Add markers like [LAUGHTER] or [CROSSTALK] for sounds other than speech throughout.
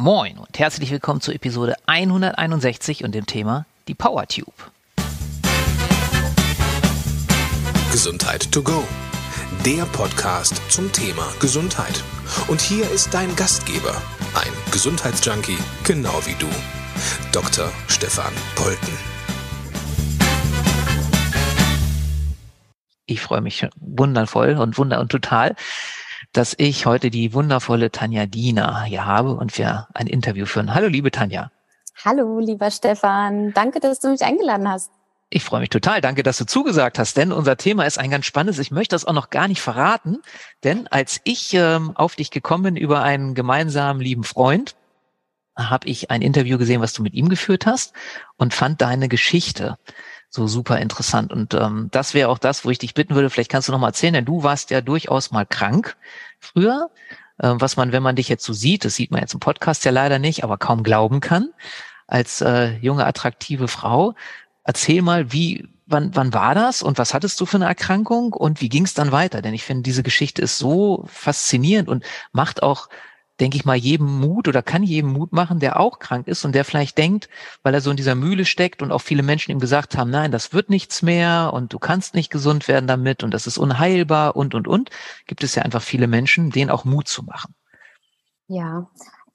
Moin und herzlich willkommen zur Episode 161 und dem Thema die PowerTube. Gesundheit to go. Der Podcast zum Thema Gesundheit. Und hier ist dein Gastgeber, ein Gesundheitsjunkie, genau wie du, Dr. Stefan Polten. Ich freue mich wundervoll und wunder und total, dass ich heute die wundervolle Tanja Diener hier habe und wir ein Interview führen. Hallo, liebe Tanja. Hallo, lieber Stefan. Danke, dass du mich eingeladen hast. Ich freue mich total. Danke, dass du zugesagt hast, denn unser Thema ist ein ganz spannendes. Ich möchte das auch noch gar nicht verraten, denn als ich ähm, auf dich gekommen bin über einen gemeinsamen lieben Freund, habe ich ein Interview gesehen, was du mit ihm geführt hast und fand deine Geschichte so super interessant. Und ähm, das wäre auch das, wo ich dich bitten würde, vielleicht kannst du noch mal erzählen, denn du warst ja durchaus mal krank früher, äh, was man, wenn man dich jetzt so sieht, das sieht man jetzt im Podcast ja leider nicht, aber kaum glauben kann, als äh, junge, attraktive Frau. Erzähl mal, wie, wann, wann war das und was hattest du für eine Erkrankung und wie ging es dann weiter? Denn ich finde, diese Geschichte ist so faszinierend und macht auch denke ich mal, jedem Mut oder kann jedem Mut machen, der auch krank ist und der vielleicht denkt, weil er so in dieser Mühle steckt und auch viele Menschen ihm gesagt haben, nein, das wird nichts mehr und du kannst nicht gesund werden damit und das ist unheilbar und, und, und, gibt es ja einfach viele Menschen, denen auch Mut zu machen. Ja,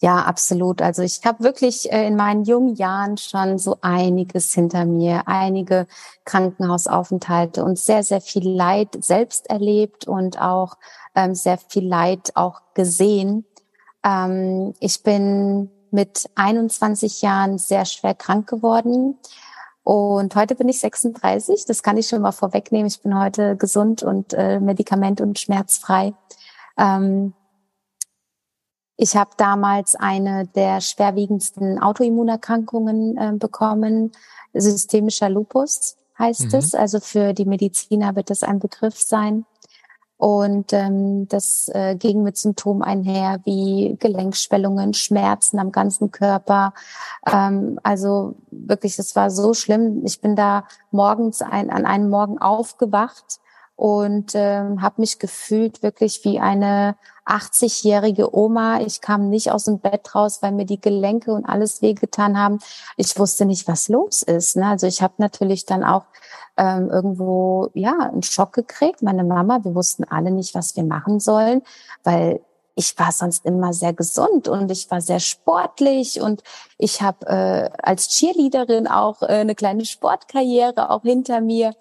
ja, absolut. Also ich habe wirklich äh, in meinen jungen Jahren schon so einiges hinter mir, einige Krankenhausaufenthalte und sehr, sehr viel Leid selbst erlebt und auch ähm, sehr viel Leid auch gesehen. Ähm, ich bin mit 21 Jahren sehr schwer krank geworden. Und heute bin ich 36. Das kann ich schon mal vorwegnehmen. Ich bin heute gesund und äh, medikament- und schmerzfrei. Ähm, ich habe damals eine der schwerwiegendsten Autoimmunerkrankungen äh, bekommen. Systemischer Lupus heißt mhm. es. Also für die Mediziner wird das ein Begriff sein. Und ähm, das äh, ging mit Symptomen einher wie Gelenkschwellungen, Schmerzen am ganzen Körper. Ähm, also wirklich, das war so schlimm. Ich bin da morgens ein, an einem Morgen aufgewacht und ähm, habe mich gefühlt wirklich wie eine 80-jährige Oma. Ich kam nicht aus dem Bett raus, weil mir die Gelenke und alles wehgetan haben. Ich wusste nicht, was los ist. Ne? Also ich habe natürlich dann auch ähm, irgendwo ja einen Schock gekriegt. Meine Mama, wir wussten alle nicht, was wir machen sollen, weil ich war sonst immer sehr gesund und ich war sehr sportlich und ich habe äh, als Cheerleaderin auch äh, eine kleine Sportkarriere auch hinter mir.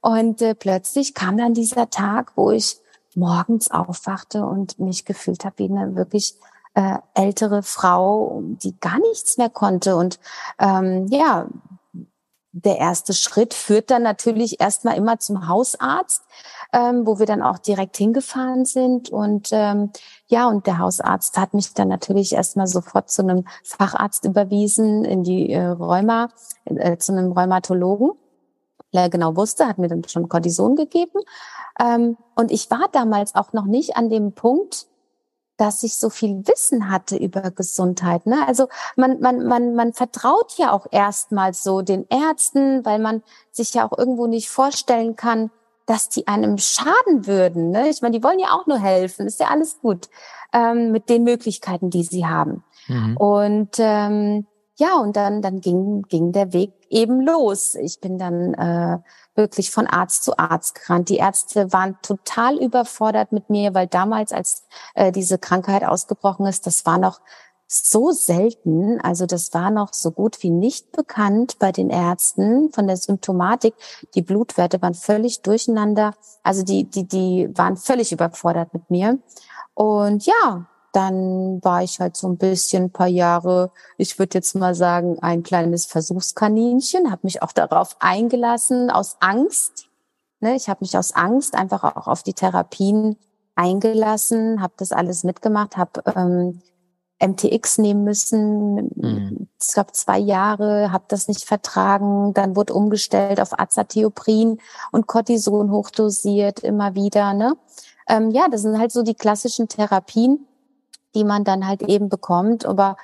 Und äh, plötzlich kam dann dieser Tag, wo ich morgens aufwachte und mich gefühlt habe wie eine wirklich äh, ältere Frau, die gar nichts mehr konnte. Und ähm, ja, der erste Schritt führt dann natürlich erstmal immer zum Hausarzt, ähm, wo wir dann auch direkt hingefahren sind. Und ähm, ja, und der Hausarzt hat mich dann natürlich erstmal sofort zu einem Facharzt überwiesen in die äh, Rheuma, äh, zu einem Rheumatologen. Der genau wusste, hat mir dann schon Cortison gegeben. Ähm, und ich war damals auch noch nicht an dem Punkt, dass ich so viel Wissen hatte über Gesundheit. Ne? Also man, man, man, man vertraut ja auch erstmal so den Ärzten, weil man sich ja auch irgendwo nicht vorstellen kann, dass die einem schaden würden. Ne? Ich meine, die wollen ja auch nur helfen, ist ja alles gut ähm, mit den Möglichkeiten, die sie haben. Mhm. Und ähm, ja, und dann, dann ging, ging der Weg eben los. Ich bin dann äh, wirklich von Arzt zu Arzt gerannt. Die Ärzte waren total überfordert mit mir, weil damals, als äh, diese Krankheit ausgebrochen ist, das war noch so selten, also das war noch so gut wie nicht bekannt bei den Ärzten von der Symptomatik. Die Blutwerte waren völlig durcheinander, also die die die waren völlig überfordert mit mir. Und ja, dann war ich halt so ein bisschen ein paar Jahre, ich würde jetzt mal sagen, ein kleines Versuchskaninchen, habe mich auch darauf eingelassen aus Angst. Ne? Ich habe mich aus Angst einfach auch auf die Therapien eingelassen, habe das alles mitgemacht, habe ähm, MTX nehmen müssen, mhm. ich glaube zwei Jahre, habe das nicht vertragen, dann wurde umgestellt auf Azathioprin und Cortison hochdosiert immer wieder. Ne? Ähm, ja, das sind halt so die klassischen Therapien, die man dann halt eben bekommt. Aber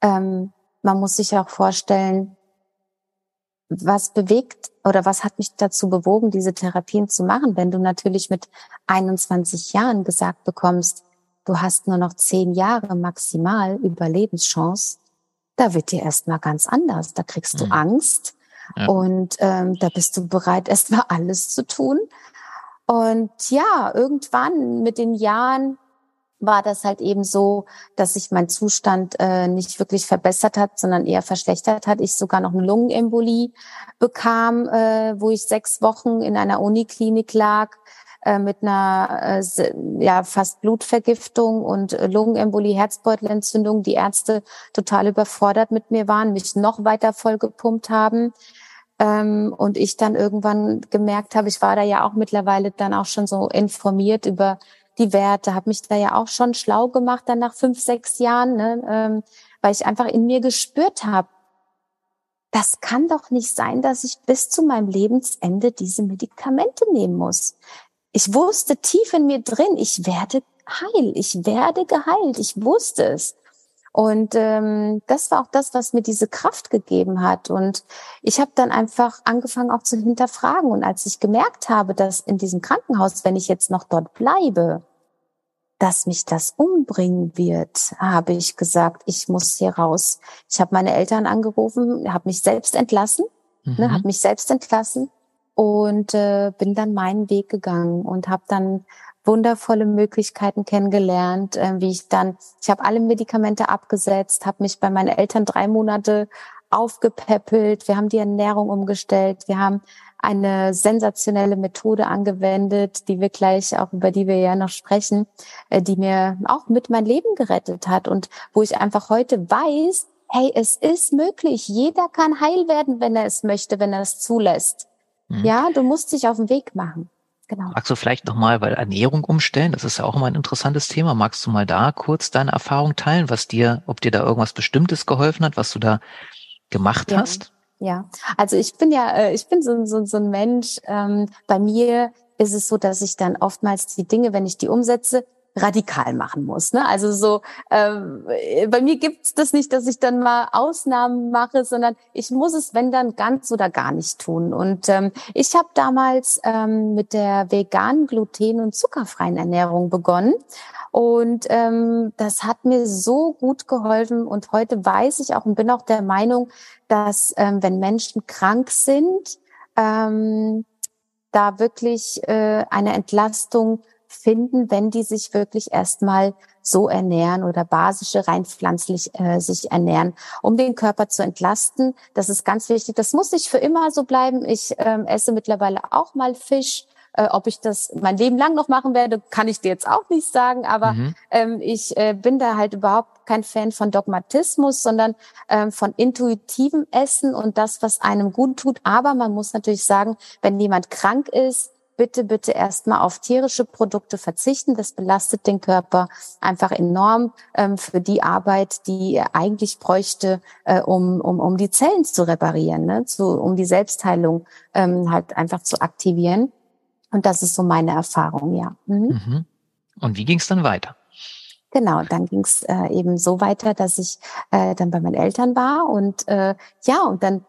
ähm, man muss sich auch vorstellen, was bewegt oder was hat mich dazu bewogen, diese Therapien zu machen, wenn du natürlich mit 21 Jahren gesagt bekommst, du hast nur noch zehn Jahre maximal Überlebenschance, da wird dir erstmal ganz anders. Da kriegst du mhm. Angst ja. und ähm, da bist du bereit, erstmal alles zu tun. Und ja, irgendwann mit den Jahren war das halt eben so, dass sich mein Zustand äh, nicht wirklich verbessert hat, sondern eher verschlechtert hat. Ich sogar noch eine Lungenembolie bekam, äh, wo ich sechs Wochen in einer Uniklinik lag äh, mit einer äh, ja fast Blutvergiftung und Lungenembolie, Herzbeutelentzündung. Die Ärzte total überfordert mit mir waren, mich noch weiter vollgepumpt haben. Ähm, und ich dann irgendwann gemerkt habe, ich war da ja auch mittlerweile dann auch schon so informiert über die Werte, habe mich da ja auch schon schlau gemacht dann nach fünf, sechs Jahren, ne, ähm, weil ich einfach in mir gespürt habe, das kann doch nicht sein, dass ich bis zu meinem Lebensende diese Medikamente nehmen muss. Ich wusste tief in mir drin, ich werde heil, ich werde geheilt, ich wusste es. Und ähm, das war auch das, was mir diese Kraft gegeben hat. Und ich habe dann einfach angefangen auch zu hinterfragen. Und als ich gemerkt habe, dass in diesem Krankenhaus, wenn ich jetzt noch dort bleibe, dass mich das umbringen wird, habe ich gesagt, ich muss hier raus. Ich habe meine Eltern angerufen, habe mich selbst entlassen, ne, mhm. ne, habe mich selbst entlassen und äh, bin dann meinen Weg gegangen und habe dann wundervolle Möglichkeiten kennengelernt, äh, wie ich dann, ich habe alle Medikamente abgesetzt, habe mich bei meinen Eltern drei Monate aufgepäppelt, wir haben die Ernährung umgestellt, wir haben eine sensationelle Methode angewendet, die wir gleich auch über die wir ja noch sprechen, äh, die mir auch mit mein Leben gerettet hat und wo ich einfach heute weiß, hey, es ist möglich. Jeder kann heil werden, wenn er es möchte, wenn er es zulässt. Mhm. Ja, du musst dich auf den Weg machen. Genau. Magst du vielleicht nochmal bei Ernährung umstellen? Das ist ja auch immer ein interessantes Thema. Magst du mal da kurz deine Erfahrung teilen, was dir, ob dir da irgendwas Bestimmtes geholfen hat, was du da gemacht ja. hast? Ja, also ich bin ja, äh, ich bin so, so, so ein Mensch. Ähm, bei mir ist es so, dass ich dann oftmals die Dinge, wenn ich die umsetze, radikal machen muss. Ne? Also so, ähm, bei mir gibt's das nicht, dass ich dann mal Ausnahmen mache, sondern ich muss es, wenn dann ganz oder gar nicht tun. Und ähm, ich habe damals ähm, mit der veganen, gluten- und zuckerfreien Ernährung begonnen und ähm, das hat mir so gut geholfen. Und heute weiß ich auch und bin auch der Meinung, dass ähm, wenn Menschen krank sind, ähm, da wirklich äh, eine Entlastung finden, wenn die sich wirklich erstmal so ernähren oder basische rein pflanzlich äh, sich ernähren, um den Körper zu entlasten. Das ist ganz wichtig. Das muss nicht für immer so bleiben. Ich ähm, esse mittlerweile auch mal Fisch äh, ob ich das mein Leben lang noch machen werde, kann ich dir jetzt auch nicht sagen. Aber mhm. ähm, ich äh, bin da halt überhaupt kein Fan von Dogmatismus, sondern ähm, von intuitivem Essen und das, was einem gut tut. Aber man muss natürlich sagen, wenn jemand krank ist, bitte, bitte erstmal auf tierische Produkte verzichten. Das belastet den Körper einfach enorm ähm, für die Arbeit, die er eigentlich bräuchte, äh, um, um, um die Zellen zu reparieren, ne? zu, um die Selbstheilung ähm, halt einfach zu aktivieren. Und das ist so meine Erfahrung, ja. Mhm. Mhm. Und wie ging es dann weiter? Genau, dann ging es äh, eben so weiter, dass ich äh, dann bei meinen Eltern war und äh, ja, und dann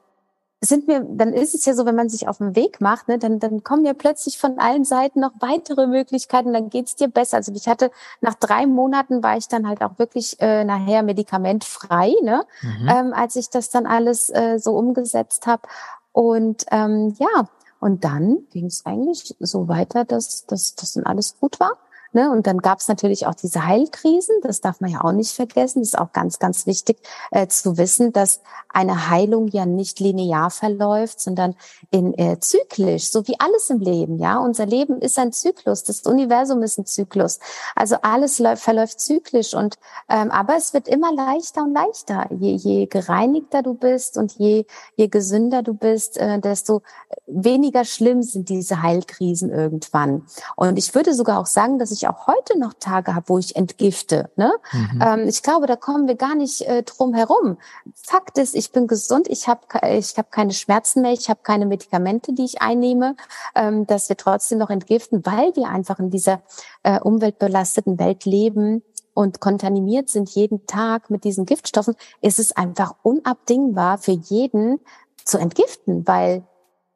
sind mir, dann ist es ja so, wenn man sich auf den Weg macht, ne, dann, dann kommen ja plötzlich von allen Seiten noch weitere Möglichkeiten, dann geht's dir besser. Also ich hatte nach drei Monaten war ich dann halt auch wirklich äh, nachher medikamentfrei, ne, mhm. ähm, als ich das dann alles äh, so umgesetzt habe. Und ähm, ja, und dann ging es eigentlich so weiter, dass, dass das dann alles gut war. Ne? Und dann gab es natürlich auch diese Heilkrisen, das darf man ja auch nicht vergessen. Das ist auch ganz, ganz wichtig äh, zu wissen, dass eine Heilung ja nicht linear verläuft, sondern in äh, zyklisch, so wie alles im Leben. Ja, unser Leben ist ein Zyklus, das Universum ist ein Zyklus. Also alles läuft, verläuft zyklisch und ähm, aber es wird immer leichter und leichter. Je, je gereinigter du bist und je, je gesünder du bist, äh, desto weniger schlimm sind diese Heilkrisen irgendwann. Und ich würde sogar auch sagen, dass ich ich auch heute noch Tage habe, wo ich entgifte. Ne? Mhm. Ähm, ich glaube, da kommen wir gar nicht äh, drum herum. Fakt ist, ich bin gesund, ich habe ich hab keine Schmerzen mehr, ich habe keine Medikamente, die ich einnehme, ähm, dass wir trotzdem noch entgiften, weil wir einfach in dieser äh, umweltbelasteten Welt leben und kontaminiert sind jeden Tag mit diesen Giftstoffen, ist es einfach unabdingbar für jeden zu entgiften, weil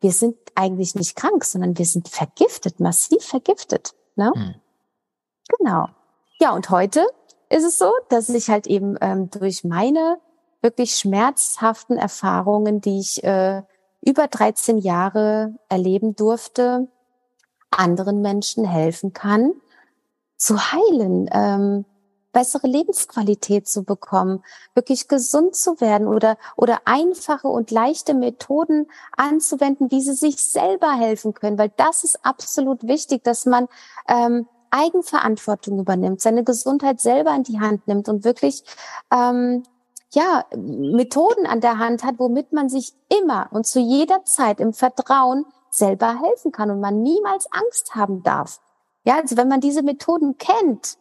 wir sind eigentlich nicht krank, sondern wir sind vergiftet, massiv vergiftet. Ne? Hm. Genau. ja, und heute ist es so, dass ich halt eben ähm, durch meine wirklich schmerzhaften Erfahrungen, die ich äh, über 13 Jahre erleben durfte, anderen Menschen helfen kann, zu heilen, ähm, bessere Lebensqualität zu bekommen, wirklich gesund zu werden oder, oder einfache und leichte Methoden anzuwenden, wie sie sich selber helfen können, weil das ist absolut wichtig, dass man ähm, Eigenverantwortung übernimmt, seine Gesundheit selber in die Hand nimmt und wirklich ähm, ja Methoden an der Hand hat, womit man sich immer und zu jeder Zeit im Vertrauen selber helfen kann und man niemals Angst haben darf. Ja, also wenn man diese Methoden kennt,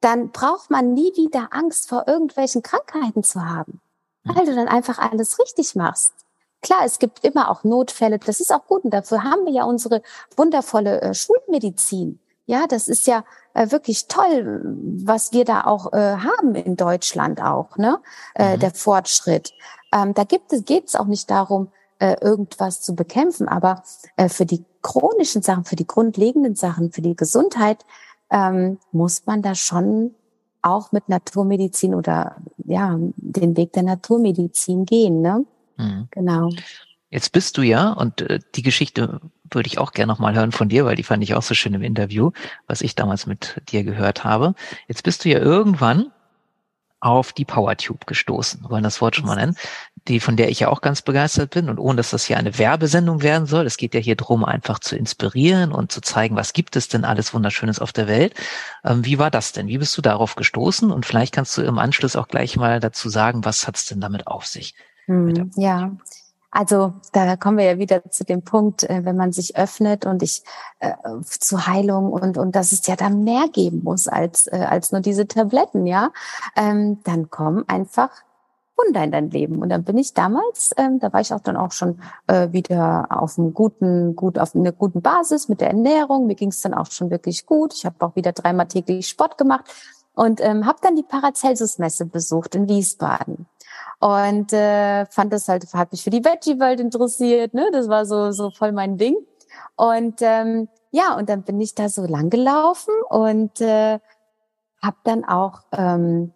dann braucht man nie wieder Angst vor irgendwelchen Krankheiten zu haben, hm. weil du dann einfach alles richtig machst. Klar, es gibt immer auch Notfälle, das ist auch gut und dafür haben wir ja unsere wundervolle äh, Schulmedizin. Ja, das ist ja äh, wirklich toll, was wir da auch äh, haben in Deutschland auch, ne? Äh, mhm. Der Fortschritt. Ähm, da gibt es, geht es auch nicht darum, äh, irgendwas zu bekämpfen, aber äh, für die chronischen Sachen, für die grundlegenden Sachen, für die Gesundheit ähm, muss man da schon auch mit Naturmedizin oder ja den Weg der Naturmedizin gehen, ne? Mhm. Genau. Jetzt bist du ja, und äh, die Geschichte würde ich auch gerne nochmal hören von dir, weil die fand ich auch so schön im Interview, was ich damals mit dir gehört habe. Jetzt bist du ja irgendwann auf die PowerTube gestoßen, wollen das Wort schon mal nennen, die, von der ich ja auch ganz begeistert bin und ohne, dass das hier eine Werbesendung werden soll. Es geht ja hier drum, einfach zu inspirieren und zu zeigen, was gibt es denn alles Wunderschönes auf der Welt. Ähm, wie war das denn? Wie bist du darauf gestoßen? Und vielleicht kannst du im Anschluss auch gleich mal dazu sagen, was hat es denn damit auf sich? Hm, ja, also da kommen wir ja wieder zu dem Punkt, äh, wenn man sich öffnet und ich äh, zu Heilung und und dass es ja da mehr geben muss als äh, als nur diese Tabletten, ja, ähm, dann kommen einfach Wunder in dein Leben. Und dann bin ich damals, ähm, da war ich auch dann auch schon äh, wieder auf einem guten, gut auf einer guten Basis mit der Ernährung. Mir ging es dann auch schon wirklich gut. Ich habe auch wieder dreimal täglich Sport gemacht und ähm, habe dann die Paracelsus-Messe besucht in Wiesbaden und äh, fand das halt, hat mich für die Veggie-Welt interessiert, ne? Das war so so voll mein Ding. Und ähm, ja, und dann bin ich da so lang gelaufen und äh, habe dann auch ähm,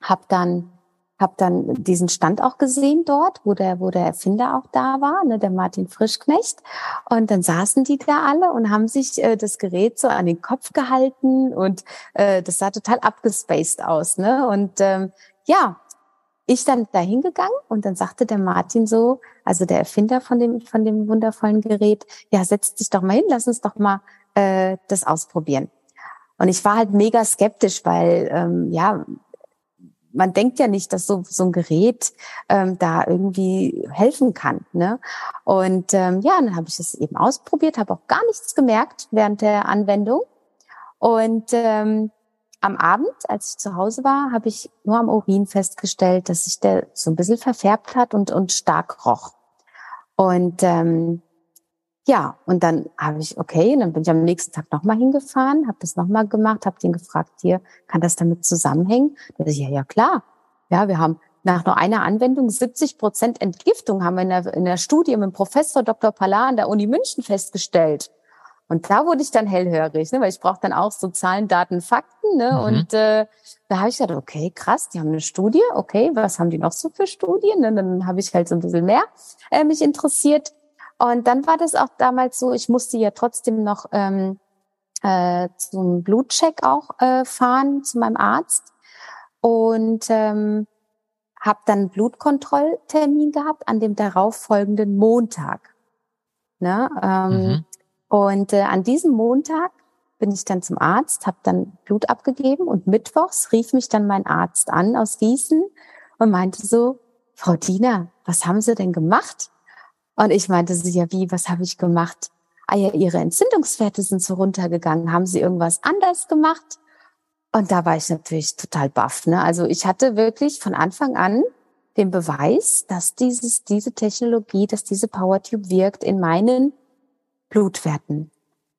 hab dann hab dann diesen Stand auch gesehen dort, wo der, wo der Erfinder auch da war, ne, der Martin Frischknecht. Und dann saßen die da alle und haben sich äh, das Gerät so an den Kopf gehalten und äh, das sah total abgespaced aus. Ne? Und ähm, ja, ich dann da hingegangen und dann sagte der Martin so, also der Erfinder von dem, von dem wundervollen Gerät, ja, setz dich doch mal hin, lass uns doch mal äh, das ausprobieren. Und ich war halt mega skeptisch, weil ähm, ja, man denkt ja nicht, dass so, so ein Gerät ähm, da irgendwie helfen kann. Ne? Und ähm, ja, dann habe ich es eben ausprobiert, habe auch gar nichts gemerkt während der Anwendung. Und ähm, am Abend, als ich zu Hause war, habe ich nur am Urin festgestellt, dass sich der so ein bisschen verfärbt hat und, und stark roch. Und ähm, ja, und dann habe ich, okay, dann bin ich am nächsten Tag nochmal hingefahren, habe das nochmal gemacht, habe den gefragt, hier, kann das damit zusammenhängen? Da ich, ja, ja, klar. Ja, wir haben nach nur einer Anwendung 70 Prozent Entgiftung haben wir in der, in der Studie mit dem Professor Dr. Pallar an der Uni München festgestellt. Und da wurde ich dann hellhörig, ne, weil ich brauche dann auch so Zahlen, Daten, Fakten. Ne? Mhm. Und äh, da habe ich gedacht, okay, krass, die haben eine Studie, okay, was haben die noch so für Studien? Und dann habe ich halt so ein bisschen mehr äh, mich interessiert. Und dann war das auch damals so, ich musste ja trotzdem noch ähm, äh, zum Blutcheck auch äh, fahren zu meinem Arzt und ähm, habe dann Blutkontrolltermin gehabt an dem darauffolgenden Montag. Ne? Ähm, mhm. Und äh, an diesem Montag bin ich dann zum Arzt, habe dann Blut abgegeben und mittwochs rief mich dann mein Arzt an aus Gießen und meinte so, Frau Dina, was haben Sie denn gemacht? Und ich meinte so, ja wie, was habe ich gemacht? Ah ja, Ihre Entzündungswerte sind so runtergegangen. Haben Sie irgendwas anders gemacht? Und da war ich natürlich total baff. Ne? Also ich hatte wirklich von Anfang an den Beweis, dass dieses, diese Technologie, dass diese PowerTube wirkt in meinen Blutwerten.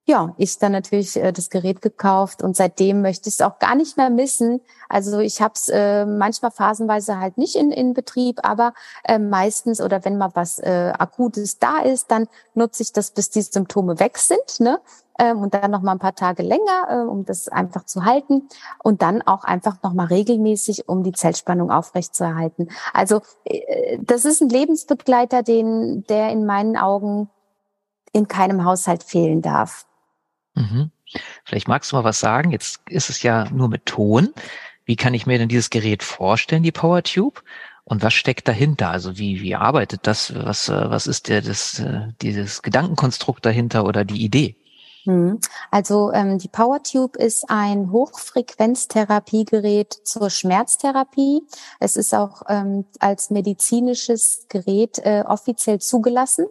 ja, ich dann natürlich äh, das Gerät gekauft und seitdem möchte ich es auch gar nicht mehr missen. Also ich habe es äh, manchmal phasenweise halt nicht in, in Betrieb, aber äh, meistens oder wenn mal was äh, Akutes da ist, dann nutze ich das, bis die Symptome weg sind. Ne? Ähm, und dann noch mal ein paar Tage länger, äh, um das einfach zu halten und dann auch einfach noch mal regelmäßig, um die Zellspannung aufrechtzuerhalten. Also äh, das ist ein Lebensbegleiter, den der in meinen Augen in keinem Haushalt fehlen darf. Mhm. Vielleicht magst du mal was sagen. Jetzt ist es ja nur mit Ton. Wie kann ich mir denn dieses Gerät vorstellen, die PowerTube? Und was steckt dahinter? Also wie, wie arbeitet das? Was, äh, was ist der, das, äh, dieses Gedankenkonstrukt dahinter oder die Idee? Mhm. Also ähm, die PowerTube ist ein Hochfrequenztherapiegerät zur Schmerztherapie. Es ist auch ähm, als medizinisches Gerät äh, offiziell zugelassen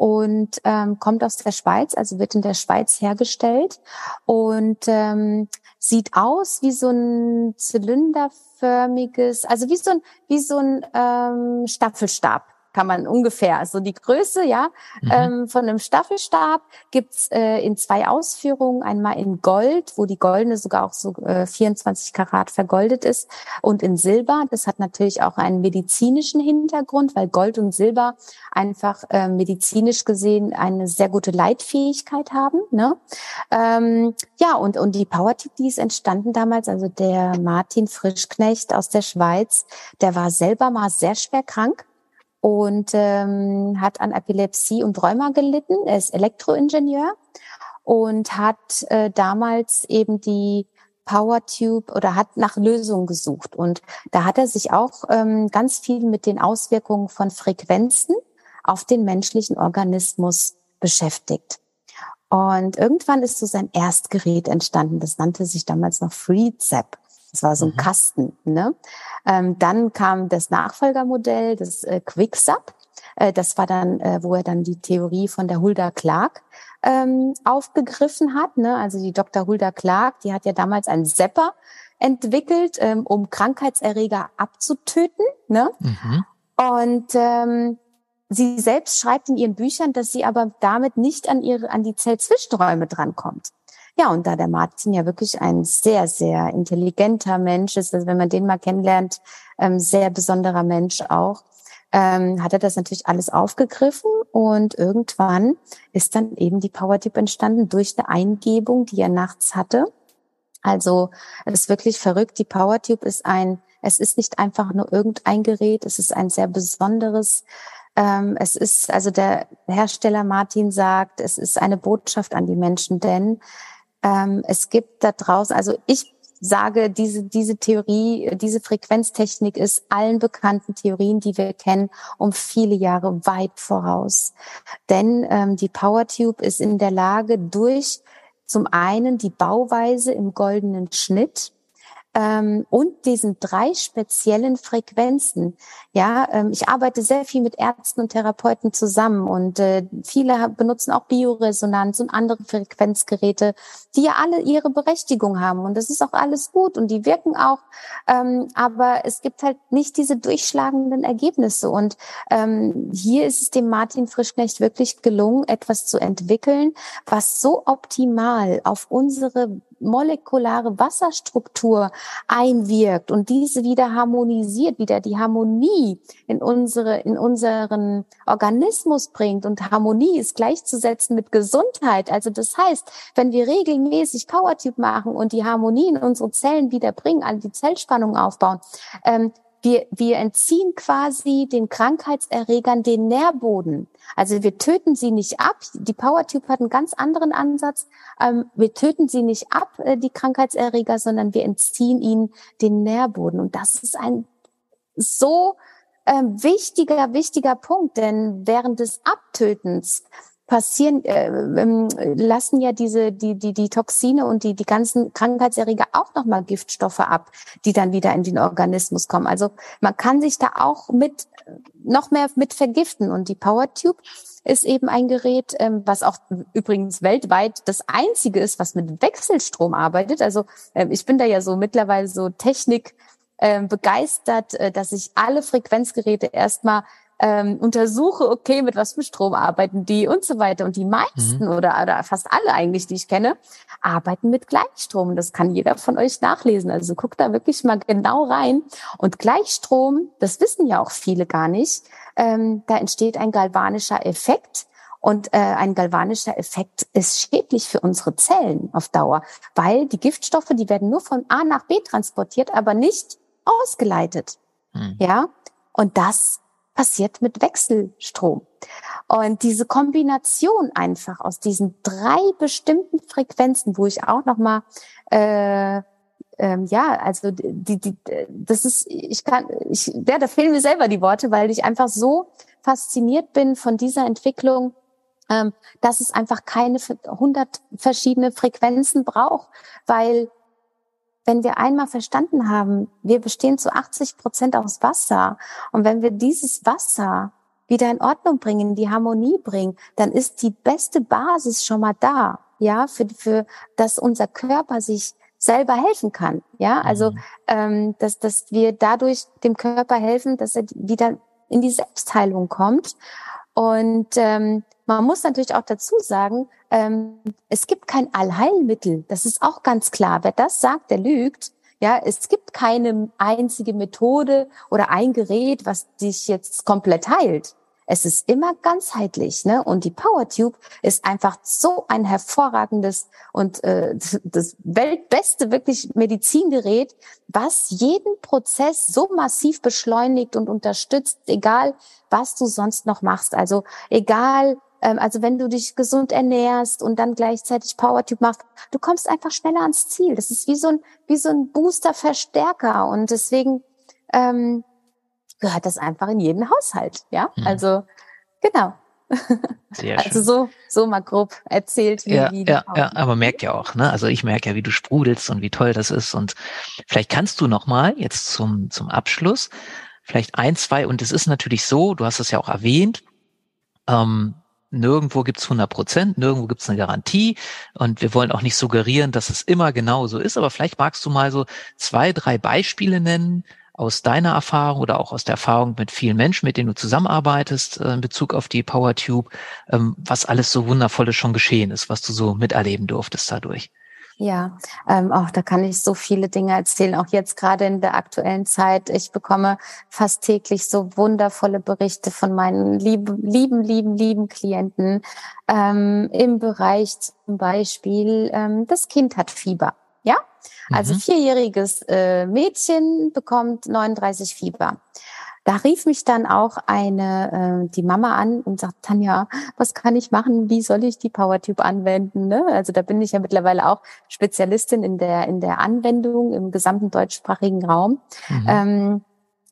und ähm, kommt aus der Schweiz, also wird in der Schweiz hergestellt und ähm, sieht aus wie so ein zylinderförmiges, also wie so ein wie so ein ähm, Staffelstab kann man ungefähr. Also die Größe, ja, mhm. ähm, von einem Staffelstab gibt's äh, in zwei Ausführungen. Einmal in Gold, wo die goldene sogar auch so äh, 24 Karat vergoldet ist, und in Silber. Das hat natürlich auch einen medizinischen Hintergrund, weil Gold und Silber einfach äh, medizinisch gesehen eine sehr gute Leitfähigkeit haben. Ne? Ähm, ja, und, und die Powertube, die ist entstanden damals, also der Martin Frischknecht aus der Schweiz, der war selber mal sehr schwer krank und ähm, hat an Epilepsie und Rheuma gelitten. Er ist Elektroingenieur und hat äh, damals eben die PowerTube oder hat nach Lösungen gesucht. Und da hat er sich auch ähm, ganz viel mit den Auswirkungen von Frequenzen auf den menschlichen Organismus beschäftigt. Und irgendwann ist so sein Erstgerät entstanden. Das nannte sich damals noch FreeZap. Das war so ein mhm. Kasten. Ne? Ähm, dann kam das Nachfolgermodell, das äh, QuickSub. Äh, das war dann, äh, wo er dann die Theorie von der Hulda Clark ähm, aufgegriffen hat. Ne? Also die Dr. Hulda Clark, die hat ja damals einen Sepper entwickelt, ähm, um Krankheitserreger abzutöten. Ne? Mhm. Und ähm, sie selbst schreibt in ihren Büchern, dass sie aber damit nicht an ihre an die Zellzwischenräume drankommt. Ja, und da der Martin ja wirklich ein sehr, sehr intelligenter Mensch ist, also wenn man den mal kennenlernt, ähm, sehr besonderer Mensch auch, ähm, hat er das natürlich alles aufgegriffen und irgendwann ist dann eben die Power-Tip entstanden durch eine Eingebung, die er nachts hatte. Also es ist wirklich verrückt. Die PowerTube ist ein, es ist nicht einfach nur irgendein Gerät, es ist ein sehr besonderes. Ähm, es ist, also der Hersteller Martin sagt, es ist eine Botschaft an die Menschen, denn ähm, es gibt da draußen, also ich sage, diese, diese Theorie, diese Frequenztechnik ist allen bekannten Theorien, die wir kennen, um viele Jahre weit voraus. Denn ähm, die PowerTube ist in der Lage, durch zum einen die Bauweise im goldenen Schnitt, ähm, und diesen drei speziellen Frequenzen. Ja, ähm, ich arbeite sehr viel mit Ärzten und Therapeuten zusammen und äh, viele benutzen auch Bioresonanz und andere Frequenzgeräte, die ja alle ihre Berechtigung haben. Und das ist auch alles gut und die wirken auch, ähm, aber es gibt halt nicht diese durchschlagenden Ergebnisse. Und ähm, hier ist es dem Martin Frischknecht wirklich gelungen, etwas zu entwickeln, was so optimal auf unsere molekulare Wasserstruktur einwirkt und diese wieder harmonisiert, wieder die Harmonie in unsere, in unseren Organismus bringt. Und Harmonie ist gleichzusetzen mit Gesundheit. Also das heißt, wenn wir regelmäßig Powertube machen und die Harmonie in unsere Zellen wieder bringen, an die Zellspannung aufbauen, ähm, wir, wir entziehen quasi den Krankheitserregern den Nährboden. Also wir töten sie nicht ab. Die PowerTube hat einen ganz anderen Ansatz. Ähm, wir töten sie nicht ab, äh, die Krankheitserreger, sondern wir entziehen ihnen den Nährboden. Und das ist ein so äh, wichtiger, wichtiger Punkt, denn während des Abtötens passieren, äh, ähm, lassen ja diese die die die Toxine und die die ganzen Krankheitserreger auch noch mal Giftstoffe ab, die dann wieder in den Organismus kommen. Also man kann sich da auch mit noch mehr mit vergiften und die PowerTube ist eben ein Gerät, ähm, was auch übrigens weltweit das einzige ist, was mit Wechselstrom arbeitet. Also ähm, ich bin da ja so mittlerweile so Technik ähm, begeistert, äh, dass ich alle Frequenzgeräte erstmal ähm, untersuche, okay, mit was für Strom arbeiten die und so weiter. Und die meisten mhm. oder, oder fast alle eigentlich, die ich kenne, arbeiten mit Gleichstrom. Das kann jeder von euch nachlesen. Also guckt da wirklich mal genau rein. Und Gleichstrom, das wissen ja auch viele gar nicht, ähm, da entsteht ein galvanischer Effekt. Und äh, ein galvanischer Effekt ist schädlich für unsere Zellen auf Dauer, weil die Giftstoffe, die werden nur von A nach B transportiert, aber nicht ausgeleitet. Hm. Ja, und das passiert mit Wechselstrom. Und diese Kombination einfach aus diesen drei bestimmten Frequenzen, wo ich auch noch mal äh, ähm, ja, also die, die, das ist, ich kann, ich, ja, da fehlen mir selber die Worte, weil ich einfach so fasziniert bin von dieser Entwicklung, ähm, dass es einfach keine 100 verschiedene Frequenzen braucht, weil wenn wir einmal verstanden haben, wir bestehen zu 80 Prozent aus Wasser. Und wenn wir dieses Wasser wieder in Ordnung bringen, in die Harmonie bringen, dann ist die beste Basis schon mal da, ja, für, für, dass unser Körper sich selber helfen kann, ja, also, mhm. ähm, dass, dass wir dadurch dem Körper helfen, dass er wieder in die Selbstheilung kommt. Und ähm, man muss natürlich auch dazu sagen, ähm, es gibt kein Allheilmittel. Das ist auch ganz klar. Wer das sagt, der lügt. Ja, es gibt keine einzige Methode oder ein Gerät, was dich jetzt komplett heilt. Es ist immer ganzheitlich, ne? Und die PowerTube ist einfach so ein hervorragendes und äh, [LAUGHS] das weltbeste wirklich Medizingerät, was jeden Prozess so massiv beschleunigt und unterstützt, egal was du sonst noch machst. Also egal also wenn du dich gesund ernährst und dann gleichzeitig Powertube machst, du kommst einfach schneller ans Ziel. Das ist wie so ein, wie so ein Booster-Verstärker und deswegen ähm, gehört das einfach in jeden Haushalt. Ja, mhm. also genau. Sehr also schön. Also so, so mal grob erzählt. Wie, ja, wie ja, ja, aber merkt ja auch, ne? Also ich merke ja, wie du sprudelst und wie toll das ist. Und vielleicht kannst du noch mal jetzt zum zum Abschluss vielleicht ein, zwei. Und es ist natürlich so, du hast es ja auch erwähnt. Ähm, nirgendwo gibt's 100 Prozent, nirgendwo gibt's eine Garantie und wir wollen auch nicht suggerieren, dass es immer genau so ist, aber vielleicht magst du mal so zwei, drei Beispiele nennen aus deiner Erfahrung oder auch aus der Erfahrung mit vielen Menschen, mit denen du zusammenarbeitest äh, in Bezug auf die PowerTube, ähm, was alles so wundervolles schon geschehen ist, was du so miterleben durftest dadurch. Ja, ähm, auch da kann ich so viele Dinge erzählen. Auch jetzt gerade in der aktuellen Zeit. Ich bekomme fast täglich so wundervolle Berichte von meinen lieben, lieben, lieben, lieben Klienten ähm, im Bereich zum Beispiel, ähm, das Kind hat Fieber. Ja, also mhm. vierjähriges äh, Mädchen bekommt 39 Fieber. Da rief mich dann auch eine, äh, die Mama an und sagt, Tanja, was kann ich machen? Wie soll ich die PowerTube anwenden? Ne? Also da bin ich ja mittlerweile auch Spezialistin in der, in der Anwendung im gesamten deutschsprachigen Raum. Mhm. Ähm,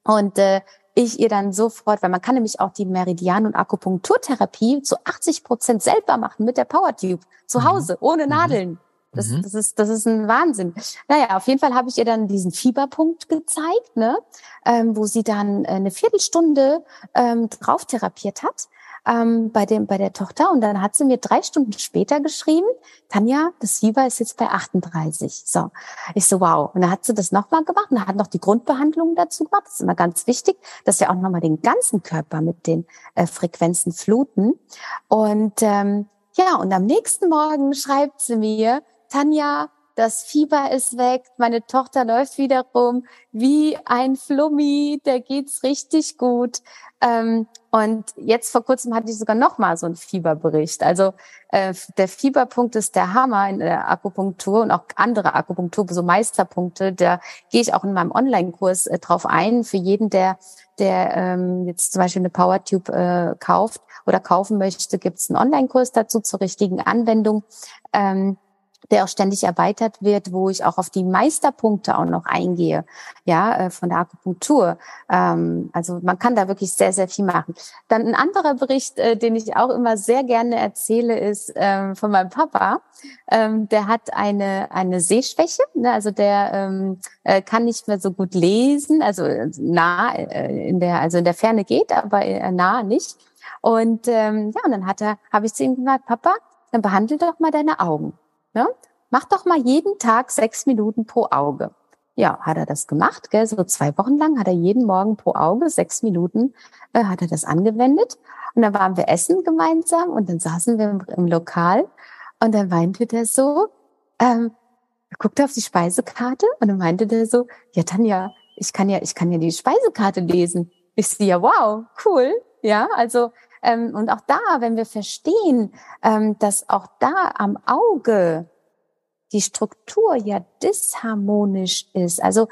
und äh, ich ihr dann sofort, weil man kann nämlich auch die Meridian- und Akupunkturtherapie zu 80 Prozent selber machen mit der PowerTube zu mhm. Hause, ohne mhm. Nadeln. Das, mhm. das, ist, das ist ein Wahnsinn. Naja, auf jeden Fall habe ich ihr dann diesen Fieberpunkt gezeigt, ne, ähm, wo sie dann äh, eine Viertelstunde ähm, drauf therapiert hat ähm, bei, dem, bei der Tochter. Und dann hat sie mir drei Stunden später geschrieben, Tanja, das Fieber ist jetzt bei 38. So, ich so, wow. Und dann hat sie das nochmal gemacht und hat noch die Grundbehandlung dazu gemacht. Das ist immer ganz wichtig, dass wir auch nochmal den ganzen Körper mit den äh, Frequenzen fluten. Und ähm, ja, und am nächsten Morgen schreibt sie mir, Tanja, das Fieber ist weg, meine Tochter läuft wieder rum, wie ein Flummi, der geht's richtig gut. Ähm, und jetzt vor kurzem hatte ich sogar noch mal so einen Fieberbericht. Also äh, der Fieberpunkt ist der Hammer in der Akupunktur und auch andere Akupunktur, so Meisterpunkte. Da gehe ich auch in meinem Online-Kurs äh, drauf ein. Für jeden, der der ähm, jetzt zum Beispiel eine PowerTube äh, kauft oder kaufen möchte, gibt es einen Online-Kurs dazu zur richtigen Anwendung. Ähm, der auch ständig erweitert wird, wo ich auch auf die Meisterpunkte auch noch eingehe, ja, äh, von der Akupunktur. Ähm, also man kann da wirklich sehr, sehr viel machen. Dann ein anderer Bericht, äh, den ich auch immer sehr gerne erzähle, ist ähm, von meinem Papa. Ähm, der hat eine eine Sehschwäche, ne? also der äh, kann nicht mehr so gut lesen, also nah in der also in der Ferne geht, aber nah nicht. Und ja, und dann hat er, habe ich zu ihm gesagt, Papa, dann behandle doch mal deine Augen. Ne? Mach doch mal jeden Tag sechs Minuten pro Auge. ja, hat er das gemacht, gell? so zwei Wochen lang hat er jeden Morgen pro Auge sechs Minuten äh, hat er das angewendet. Und dann waren wir essen gemeinsam und dann saßen wir im, im Lokal und dann meinte der so, ähm, guckte auf die Speisekarte und dann meinte der so, ja Tanja, ich kann ja, ich kann ja die Speisekarte lesen. Ich sehe ja, wow, cool. Ja, also ähm, und auch da, wenn wir verstehen, ähm, dass auch da am Auge die Struktur ja disharmonisch ist. Also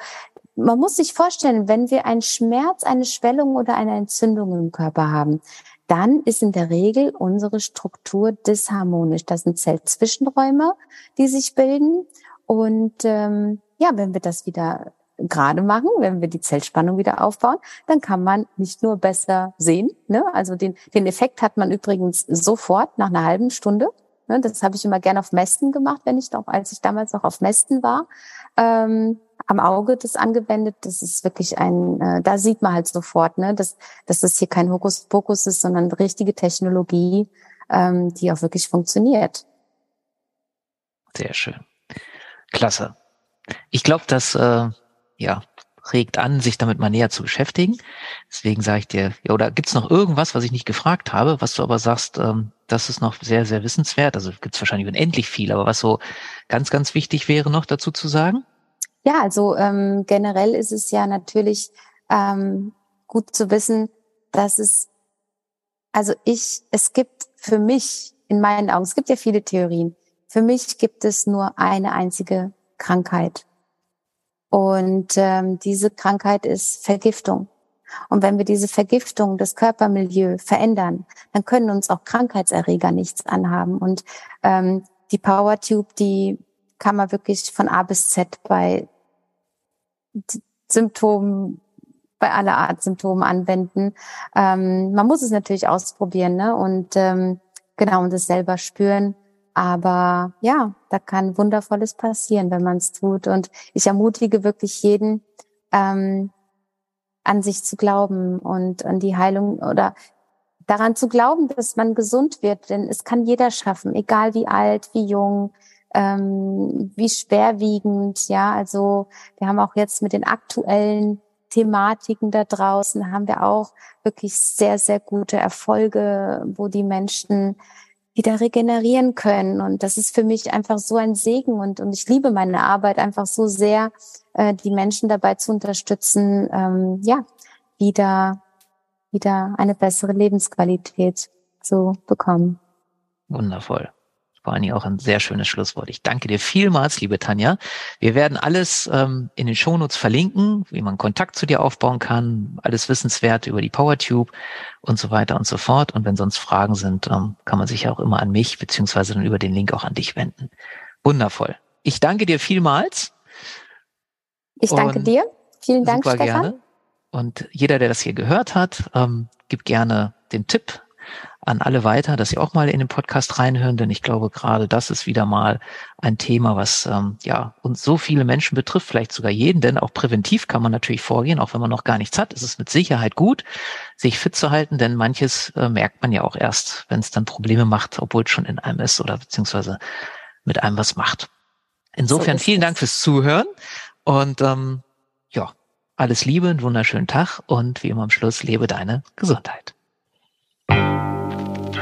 man muss sich vorstellen, wenn wir einen Schmerz, eine Schwellung oder eine Entzündung im Körper haben, dann ist in der Regel unsere Struktur disharmonisch. Das sind Zellzwischenräume, die sich bilden. Und ähm, ja, wenn wir das wieder gerade machen, wenn wir die Zellspannung wieder aufbauen, dann kann man nicht nur besser sehen. Ne? Also den, den Effekt hat man übrigens sofort nach einer halben Stunde. Ne? Das habe ich immer gerne auf Mästen gemacht, wenn ich doch, als ich damals noch auf Mästen war. Ähm, am Auge das angewendet. Das ist wirklich ein, äh, da sieht man halt sofort, ne, dass, dass das hier kein Hokuspokus ist, sondern richtige Technologie, ähm, die auch wirklich funktioniert. Sehr schön. Klasse. Ich glaube, das äh, ja, regt an, sich damit mal näher zu beschäftigen. Deswegen sage ich dir, ja, oder gibt's noch irgendwas, was ich nicht gefragt habe, was du aber sagst, ähm, das ist noch sehr, sehr wissenswert. Also gibt's wahrscheinlich unendlich viel, aber was so ganz, ganz wichtig wäre noch dazu zu sagen? Ja, also ähm, generell ist es ja natürlich ähm, gut zu wissen, dass es, also ich, es gibt für mich in meinen Augen, es gibt ja viele Theorien, für mich gibt es nur eine einzige Krankheit. Und ähm, diese Krankheit ist Vergiftung. Und wenn wir diese Vergiftung, das Körpermilieu verändern, dann können uns auch Krankheitserreger nichts anhaben. Und ähm, die Power Tube, die kann man wirklich von A bis Z bei Symptomen, bei aller Art Symptomen anwenden. Ähm, man muss es natürlich ausprobieren ne? und ähm, genau und es selber spüren. Aber ja, da kann Wundervolles passieren, wenn man es tut. Und ich ermutige wirklich jeden, ähm, an sich zu glauben und an die Heilung oder daran zu glauben, dass man gesund wird. Denn es kann jeder schaffen, egal wie alt, wie jung, ähm, wie schwerwiegend, ja, also wir haben auch jetzt mit den aktuellen Thematiken da draußen, haben wir auch wirklich sehr, sehr gute Erfolge, wo die Menschen wieder regenerieren können. Und das ist für mich einfach so ein Segen und, und ich liebe meine Arbeit einfach so sehr, äh, die Menschen dabei zu unterstützen, ähm, ja, wieder, wieder eine bessere Lebensqualität zu bekommen. Wundervoll vor allen Dingen auch ein sehr schönes Schlusswort. Ich danke dir vielmals, liebe Tanja. Wir werden alles ähm, in den Shownotes verlinken, wie man Kontakt zu dir aufbauen kann, alles Wissenswerte über die PowerTube und so weiter und so fort. Und wenn sonst Fragen sind, ähm, kann man sich auch immer an mich beziehungsweise dann über den Link auch an dich wenden. Wundervoll. Ich danke dir vielmals. Ich danke dir. Vielen Dank, Stefan. Gerne. Und jeder, der das hier gehört hat, ähm, gibt gerne den Tipp an alle weiter, dass sie auch mal in den Podcast reinhören, denn ich glaube, gerade das ist wieder mal ein Thema, was ähm, ja uns so viele Menschen betrifft, vielleicht sogar jeden, denn auch präventiv kann man natürlich vorgehen, auch wenn man noch gar nichts hat. Es ist mit Sicherheit gut, sich fit zu halten, denn manches äh, merkt man ja auch erst, wenn es dann Probleme macht, obwohl es schon in einem ist oder beziehungsweise mit einem was macht. Insofern so vielen Dank fürs Zuhören und ähm, ja, alles Liebe, einen wunderschönen Tag und wie immer am Schluss lebe deine Gesundheit.